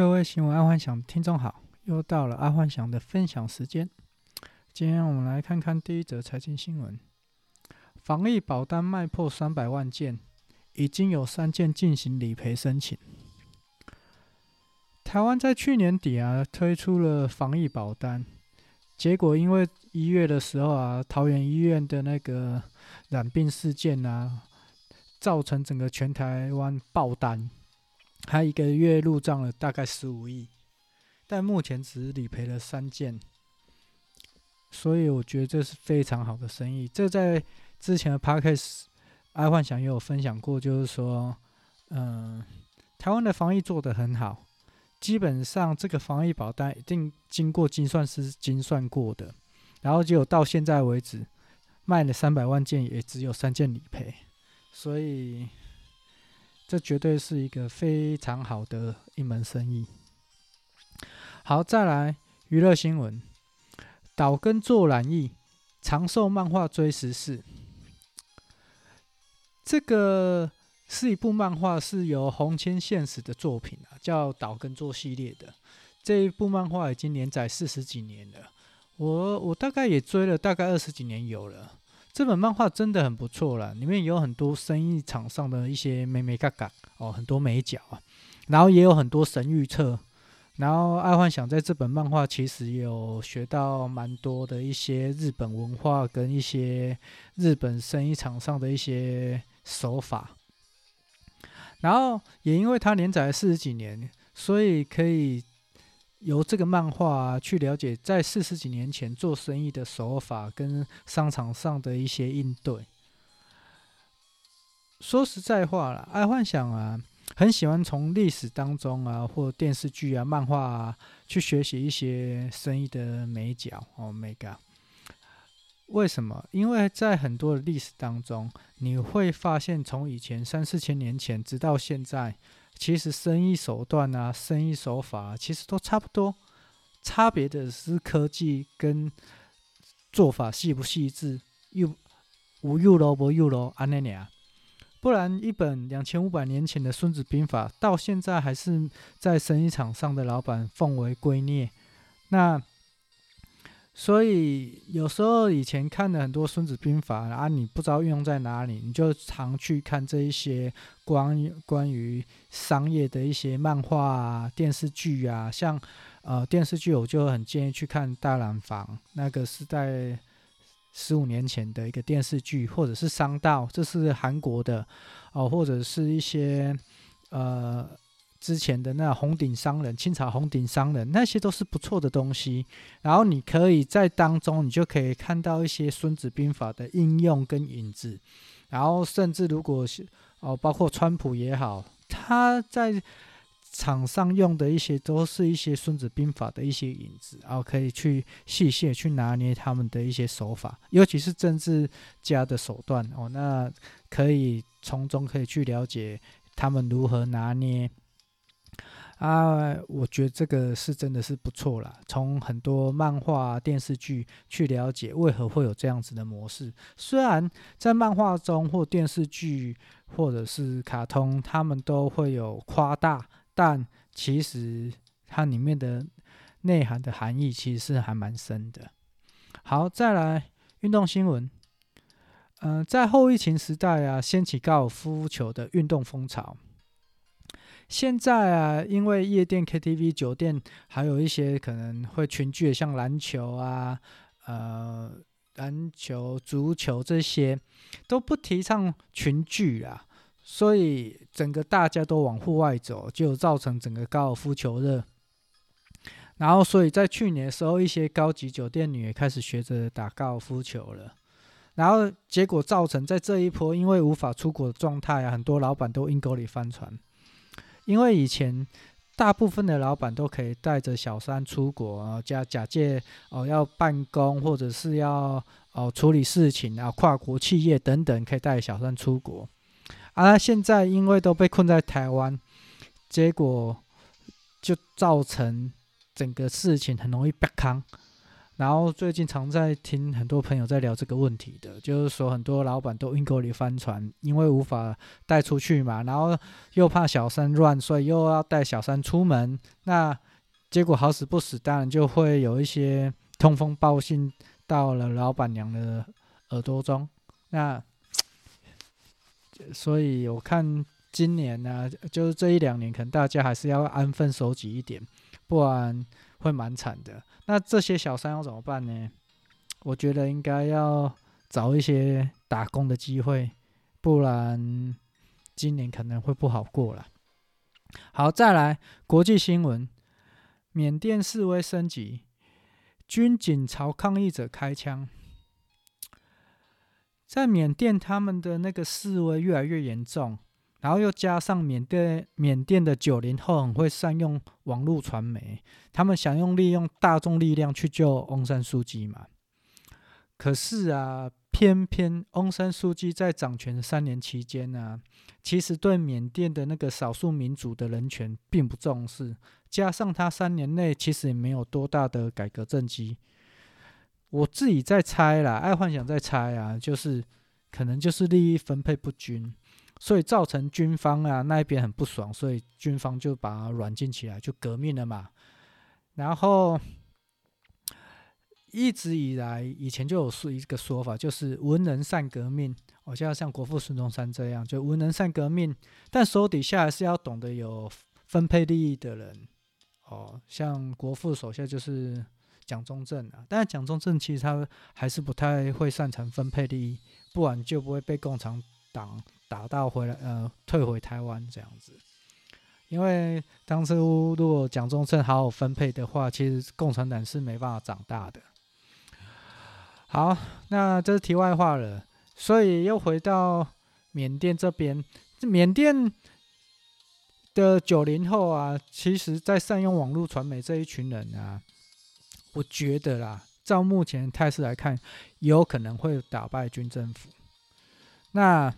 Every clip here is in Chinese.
各位新闻爱幻想听众好，又到了阿幻想的分享时间。今天我们来看看第一则财经新闻：防疫保单卖破三百万件，已经有三件进行理赔申请。台湾在去年底啊推出了防疫保单，结果因为一月的时候啊，桃园医院的那个染病事件啊，造成整个全台湾爆单。他一个月入账了大概十五亿，但目前只理赔了三件，所以我觉得这是非常好的生意。这在之前的 Podcast 爱幻想也有分享过，就是说，嗯，台湾的防疫做得很好，基本上这个防疫保单一定经过精算师精算过的，然后就到现在为止卖了三百万件，也只有三件理赔，所以。这绝对是一个非常好的一门生意。好，再来娱乐新闻：岛根做染艺，长寿漫画追时事。这个是一部漫画，是由红千现实的作品啊，叫岛根做系列的。这一部漫画已经连载四十几年了，我我大概也追了大概二十几年有了。这本漫画真的很不错啦，里面有很多生意场上的一些眉眉角角哦，很多眉角啊，然后也有很多神预测，然后爱幻想在这本漫画其实有学到蛮多的一些日本文化跟一些日本生意场上的一些手法，然后也因为它连载了四十几年，所以可以。由这个漫画啊，去了解在四十几年前做生意的手法跟商场上的一些应对。说实在话啦，爱幻想啊，很喜欢从历史当中啊，或电视剧啊、漫画啊，去学习一些生意的眉角哦，眉角。为什么？因为在很多的历史当中，你会发现从以前三四千年前直到现在。其实生意手段啊，生意手法啊，其实都差不多，差别的是科技跟做法细不细致，又无又咯不又咯安那样。不然一本两千五百年前的《孙子兵法》，到现在还是在生意场上的老板奉为圭臬。那。所以有时候以前看的很多《孙子兵法》啊，你不知道运用在哪里，你就常去看这一些关于关于商业的一些漫画啊、电视剧啊。像呃电视剧，我就很建议去看《大染坊》，那个是在十五年前的一个电视剧，或者是《商道》，这是韩国的哦、或者是一些呃。之前的那红顶商人，清朝红顶商人，那些都是不错的东西。然后你可以在当中，你就可以看到一些《孙子兵法》的应用跟影子。然后甚至如果是哦，包括川普也好，他在场上用的一些都是一些《孙子兵法》的一些影子，然后可以去细细去拿捏他们的一些手法，尤其是政治家的手段哦，那可以从中可以去了解他们如何拿捏。啊，我觉得这个是真的是不错啦。从很多漫画、电视剧去了解为何会有这样子的模式。虽然在漫画中或电视剧或者是卡通，他们都会有夸大，但其实它里面的内涵的含义其实是还蛮深的。好，再来运动新闻。嗯、在后疫情时代啊，掀起高尔夫球的运动风潮。现在啊，因为夜店、KTV、酒店，还有一些可能会群聚的，像篮球啊、呃，篮球、足球这些，都不提倡群聚啊，所以整个大家都往户外走，就造成整个高尔夫球热。然后，所以在去年的时候，一些高级酒店女也开始学着打高尔夫球了。然后结果造成在这一波因为无法出国的状态啊，很多老板都阴沟里翻船。因为以前大部分的老板都可以带着小三出国啊，假假借哦要办公或者是要哦处理事情啊，跨国企业等等可以带小三出国，啊，现在因为都被困在台湾，结果就造成整个事情很容易被坑，然后最近常在听很多朋友在聊这个问题的，就是说很多老板都阴沟里翻船，因为无法带出去嘛，然后又怕小三乱，所以又要带小三出门，那结果好死不死，当然就会有一些通风报信到了老板娘的耳朵中。那 所以我看今年呢、就是这一两年，可能大家还是要安分守己一点，不然会蛮惨的。那这些小三要怎么办呢？我觉得应该要找一些打工的机会，不然今年可能会不好过了。好，再来国际新闻：缅甸示威升级，军警朝抗议者开枪。在缅甸，他们的那个示威越来越严重。然后又加上缅甸缅甸的九零后很会善用网络传媒，他们想用利用大众力量去救翁山书记嘛。可是啊，偏偏翁山书记在掌权三年期间呢、啊，其实对缅甸的那个少数民族的人权并不重视，加上他三年内其实也没有多大的改革政绩。我自己在猜啦，爱幻想在猜啊，就是可能就是利益分配不均。所以造成军方啊那一边很不爽，所以军方就把它软禁起来，就革命了嘛。然后一直以来，以前就有说一个说法，就是文人善革命。我就要像国父孙中山这样，就文人善革命，但手底下还是要懂得有分配利益的人。哦，像国父手下就是蒋中正啊，但是蒋中正其实他还是不太会擅长分配利益，不然就不会被共产党。打到回来，呃，退回台湾这样子，因为当初如果蒋中正好好分配的话，其实共产党是没办法长大的。好，那这是题外话了，所以又回到缅甸这边，缅甸的九零后啊，其实在善用网络传媒这一群人啊，我觉得啦，照目前态势来看，有可能会打败军政府。那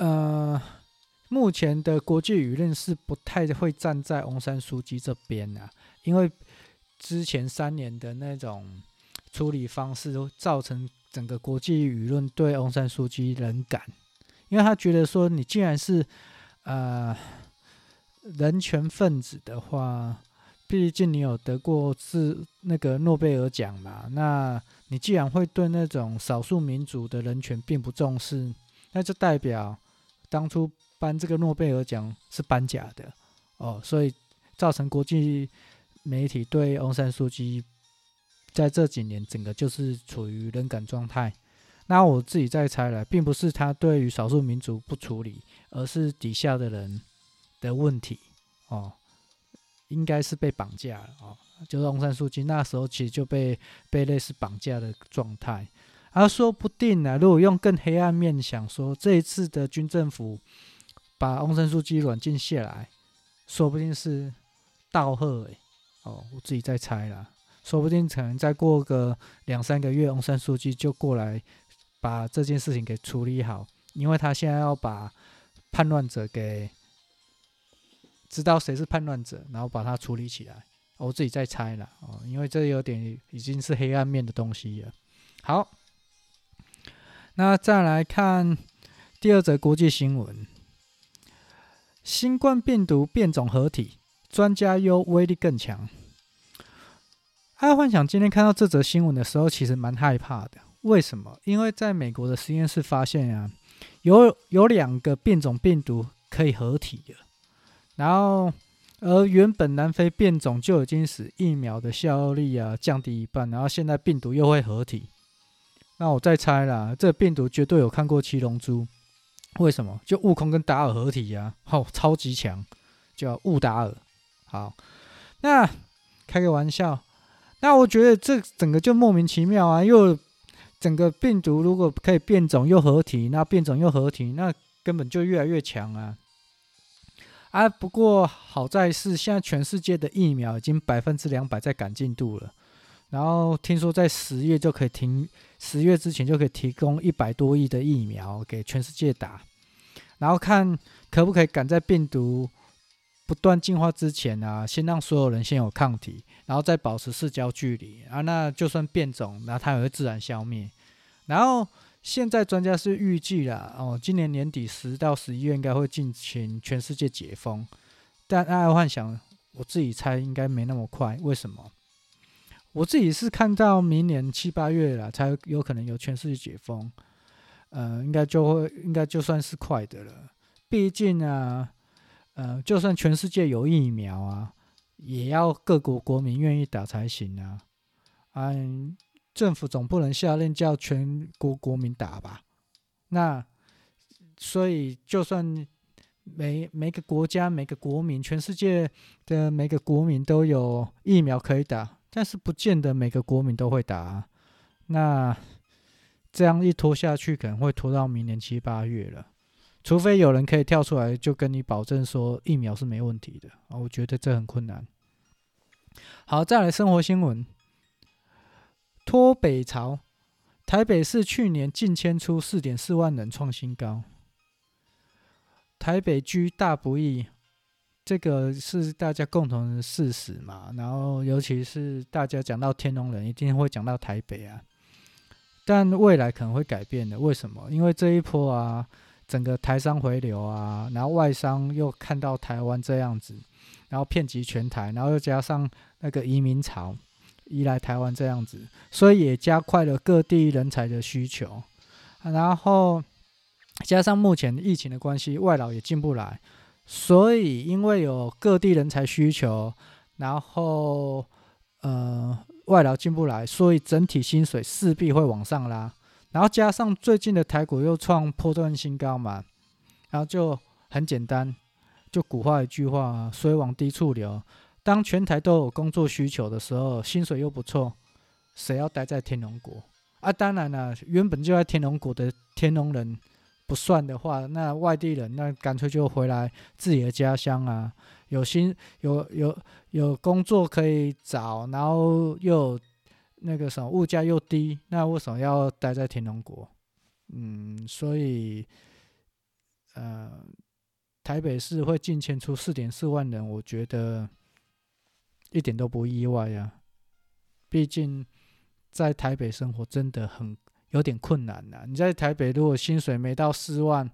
呃，目前的国际舆论是不太会站在翁山书记这边啊，因为之前三年的那种处理方式，都造成整个国际舆论对翁山书记冷感，因为他觉得说，你既然是呃人权分子的话，毕竟你有得过是那个诺贝尔奖嘛，那你既然会对那种少数民族的人权并不重视，那就代表。当初颁这个诺贝尔奖是颁假的哦，所以造成国际媒体对翁山苏姬在这几年整个就是处于冷感状态。那我自己在猜了，并不是他对于少数民族不处理，而是底下的人的问题哦，应该是被绑架了哦。就是翁山苏姬那时候其实就被被类似绑架的状态。而说不定呢、如果用更黑暗面想说，这一次的军政府把翁山书记软禁下来，说不定是道贺诶。哦，我自己在猜啦，说不定可能再过个两三个月，翁山书记就过来把这件事情给处理好，因为他现在要把叛乱者给知道谁是叛乱者，然后把他处理起来。我自己在猜啦，哦，因为这有点已经是黑暗面的东西了。好。那再来看第二则国际新闻：新冠病毒变种合体，专家忧威力更强。爱幻想今天看到这则新闻的时候，其实蛮害怕的。为什么？因为在美国的实验室发现啊，有有两个变种病毒可以合体的，然后而原本南非变种就已经使疫苗的效力啊降低一半，然后现在病毒又会合体。那我再猜啦，这病毒绝对有看过《七龙珠》，为什么？就悟空跟达尔合体呀、啊，哦，超级强，叫悟达尔。好，那开个玩笑，那我觉得这整个就莫名其妙啊！又整个病毒如果可以变种又合体，那变种又合体，那根本就越来越强啊！啊，不过好在是现在全世界的疫苗已经百分之两百在赶进度了。然后听说在十月就可以停，十月之前就可以提供一百多亿的疫苗给全世界打，然后看可不可以赶在病毒不断进化之前啊，先让所有人先有抗体，然后再保持社交距离啊，那就算变种，那它也会自然消灭。然后现在专家是预计了哦，今年年底十到十一月应该会进行全世界解封，但爱幻想，我自己猜应该没那么快。为什么？我自己是看到明年七八月了才有可能有全世界解封，呃，应该就会应该就算是快的了。毕竟啊，呃，就算全世界有疫苗啊，也要各国国民愿意打才行啊。嗯，政府总不能下令叫全国国民打吧？那所以，就算每每个国家、每个国民、全世界的每个国民都有疫苗可以打。但是不见得每个国民都会打啊，那这样一拖下去，可能会拖到明年七八月了。除非有人可以跳出来，就跟你保证说疫苗是没问题的啊，我觉得这很困难。好，再来生活新闻：脱北潮，台北市去年净迁出四点四万人，创新高。台北居大不易。这个是大家共同的事实嘛，然后尤其是大家讲到天龙人，一定会讲到台北啊。但未来可能会改变的，为什么？因为这一波啊，整个台商回流啊，然后外商又看到台湾这样子，然后遍及全台，然后又加上那个移民潮移来台湾这样子，所以也加快了各地人才的需求。然后加上目前疫情的关系，外劳也进不来。所以，因为有各地人才需求，然后呃外劳进不来，所以整体薪水势必会往上拉。然后加上最近的台股又创破段新高嘛，然后就很简单，就古话一句话：水往低处流。当全台都有工作需求的时候，薪水又不错，谁要待在天龙国啊？当然了，原本就在天龙国的天龙人。不算的话，那外地人那干脆就回来自己的家乡啊，有薪有有有工作可以找，然后又那个什么物价又低，那为什么要待在天龙国？嗯，所以呃，台北市会净迁出四点四万人，我觉得一点都不意外呀。毕竟在台北生活真的很。有点困难呐！你在台北，如果薪水没到四万，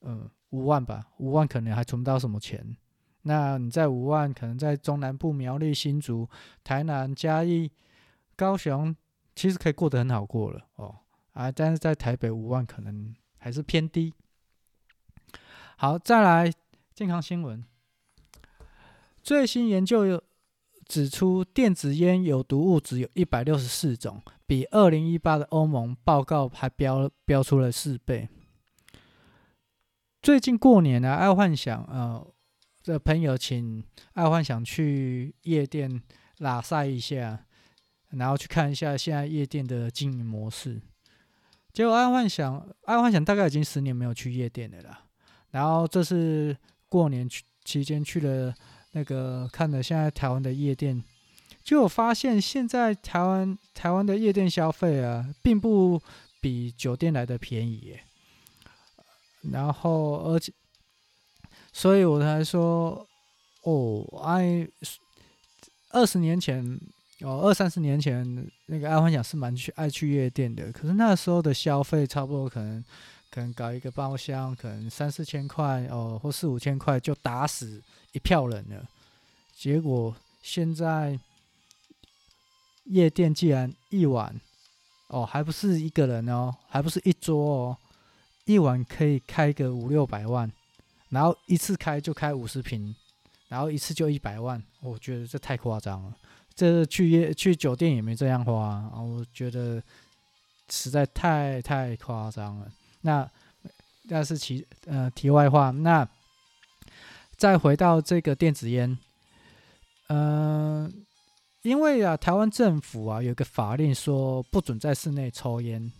嗯，五万吧，五万可能还存不到什么钱。那你在五万，可能在中南部苗栗、新竹、台南、嘉义、高雄，其实可以过得很好过了哦。啊，但是在台北五万可能还是偏低。好，再来健康新闻，最新研究有。指出电子烟有毒物质有一百六十四种，比二零一八的欧盟报告还标标出了四倍。最近过年呢、爱幻想呃的朋友请爱幻想去夜店拉赛一下，然后去看一下现在夜店的经营模式。结果爱幻想爱幻想大概已经十年没有去夜店了啦，然后这是过年去期间去了。那个看了现在台湾的夜店，就有发现现在台湾台湾的夜店消费啊，并不比酒店来的便宜耶。然后而且，所以我才说，哦，爱二十年前哦，二三十年前那个爱幻想是蛮去爱去夜店的，可是那时候的消费差不多可能可能搞一个包厢，可能三四千块哦，或四五千块就打死。一票人了，结果现在夜店既然一晚哦，还不是一个人哦，还不是一桌哦，一晚可以开个五六百万，然后一次开就开五十坪，然后一次就一百万，我觉得这太夸张了。这去夜去酒店也没这样花啊，我觉得实在太太夸张了。那那是其呃题外话，那。再回到这个电子烟，嗯、因为啊，台湾政府啊有个法令说不准在室内抽烟，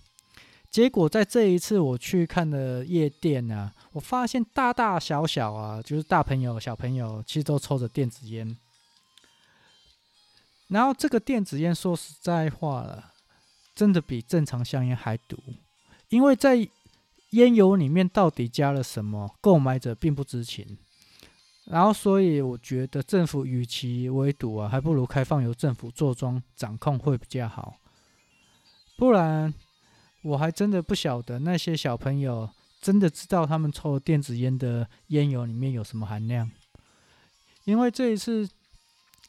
结果在这一次我去看的夜店啊，我发现大大小小啊，就是大朋友小朋友其实都抽着电子烟，然后这个电子烟说实在话了，真的比正常香烟还毒，因为在烟油里面到底加了什么，购买者并不知情。然后，所以我觉得政府与其围堵啊，还不如开放由政府坐庄掌控会比较好。不然，我还真的不晓得那些小朋友真的知道他们抽电子烟的烟油里面有什么含量。因为这一次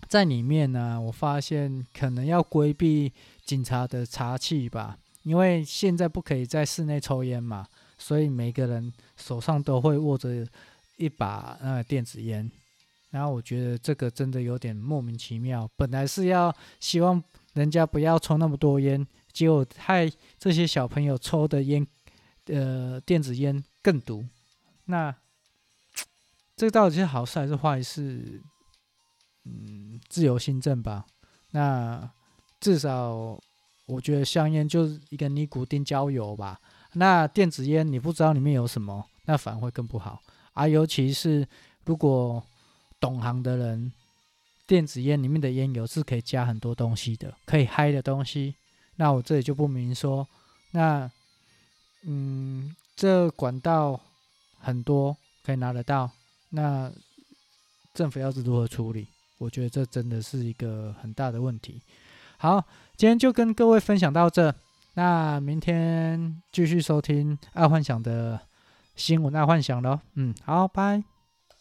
在里面呢，我发现可能要规避警察的查气吧，因为现在不可以在室内抽烟嘛，所以每个人手上都会握着。一把那个电子烟，然后我觉得这个真的有点莫名其妙。本来是要希望人家不要抽那么多烟，结果害这些小朋友抽的烟，呃，电子烟更毒。那这到底是好事还是坏事？嗯，自由心证吧。那至少我觉得香烟就是一个尼古丁焦油吧。那电子烟你不知道里面有什么，那反而会更不好。啊，尤其是如果懂行的人，电子烟里面的烟油是可以加很多东西的，可以嗨的东西。那我这里就不明说。那，嗯，这管道很多可以拿得到。那政府要是如何处理？我觉得这真的是一个很大的问题。好，今天就跟各位分享到这。那明天继续收听爱幻想的。新闻爱幻想咯，嗯，好，拜。